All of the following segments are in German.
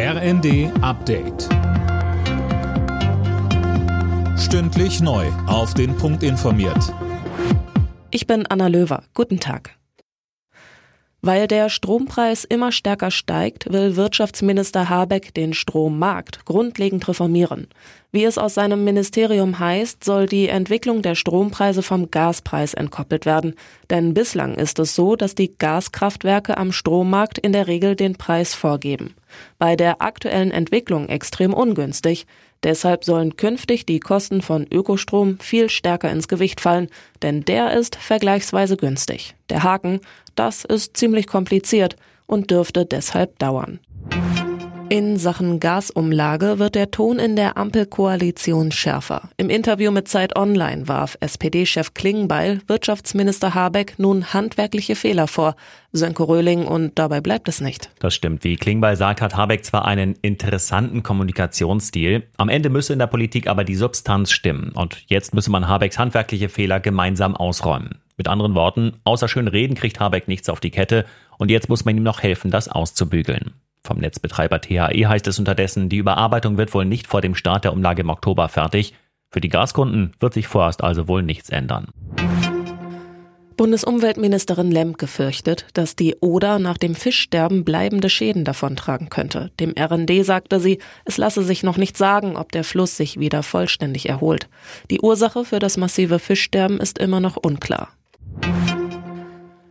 RND Update. Stündlich neu. Auf den Punkt informiert. Ich bin Anna Löwer. Guten Tag. Weil der Strompreis immer stärker steigt, will Wirtschaftsminister Habeck den Strommarkt grundlegend reformieren. Wie es aus seinem Ministerium heißt, soll die Entwicklung der Strompreise vom Gaspreis entkoppelt werden. Denn bislang ist es so, dass die Gaskraftwerke am Strommarkt in der Regel den Preis vorgeben. Bei der aktuellen Entwicklung extrem ungünstig. Deshalb sollen künftig die Kosten von Ökostrom viel stärker ins Gewicht fallen, denn der ist vergleichsweise günstig. Der Haken, das ist ziemlich kompliziert und dürfte deshalb dauern. In Sachen Gasumlage wird der Ton in der Ampelkoalition schärfer. Im Interview mit Zeit Online warf SPD-Chef Klingbeil Wirtschaftsminister Habeck nun handwerkliche Fehler vor. Sönke Röhling und dabei bleibt es nicht. Das stimmt. Wie Klingbeil sagt, hat Habeck zwar einen interessanten Kommunikationsstil. Am Ende müsse in der Politik aber die Substanz stimmen. Und jetzt müsse man Habecks handwerkliche Fehler gemeinsam ausräumen. Mit anderen Worten, außer schön reden kriegt Habeck nichts auf die Kette. Und jetzt muss man ihm noch helfen, das auszubügeln. Vom Netzbetreiber THE heißt es unterdessen, die Überarbeitung wird wohl nicht vor dem Start der Umlage im Oktober fertig. Für die Gaskunden wird sich vorerst also wohl nichts ändern. Bundesumweltministerin Lemke fürchtet, dass die Oder nach dem Fischsterben bleibende Schäden davontragen könnte. Dem RND sagte sie, es lasse sich noch nicht sagen, ob der Fluss sich wieder vollständig erholt. Die Ursache für das massive Fischsterben ist immer noch unklar.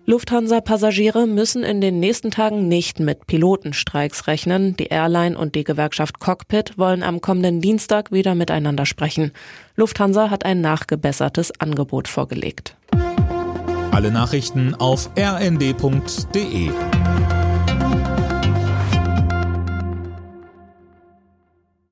Lufthansa-Passagiere müssen in den nächsten Tagen nicht mit Pilotenstreiks rechnen. Die Airline und die Gewerkschaft Cockpit wollen am kommenden Dienstag wieder miteinander sprechen. Lufthansa hat ein nachgebessertes Angebot vorgelegt. Alle Nachrichten auf rnd.de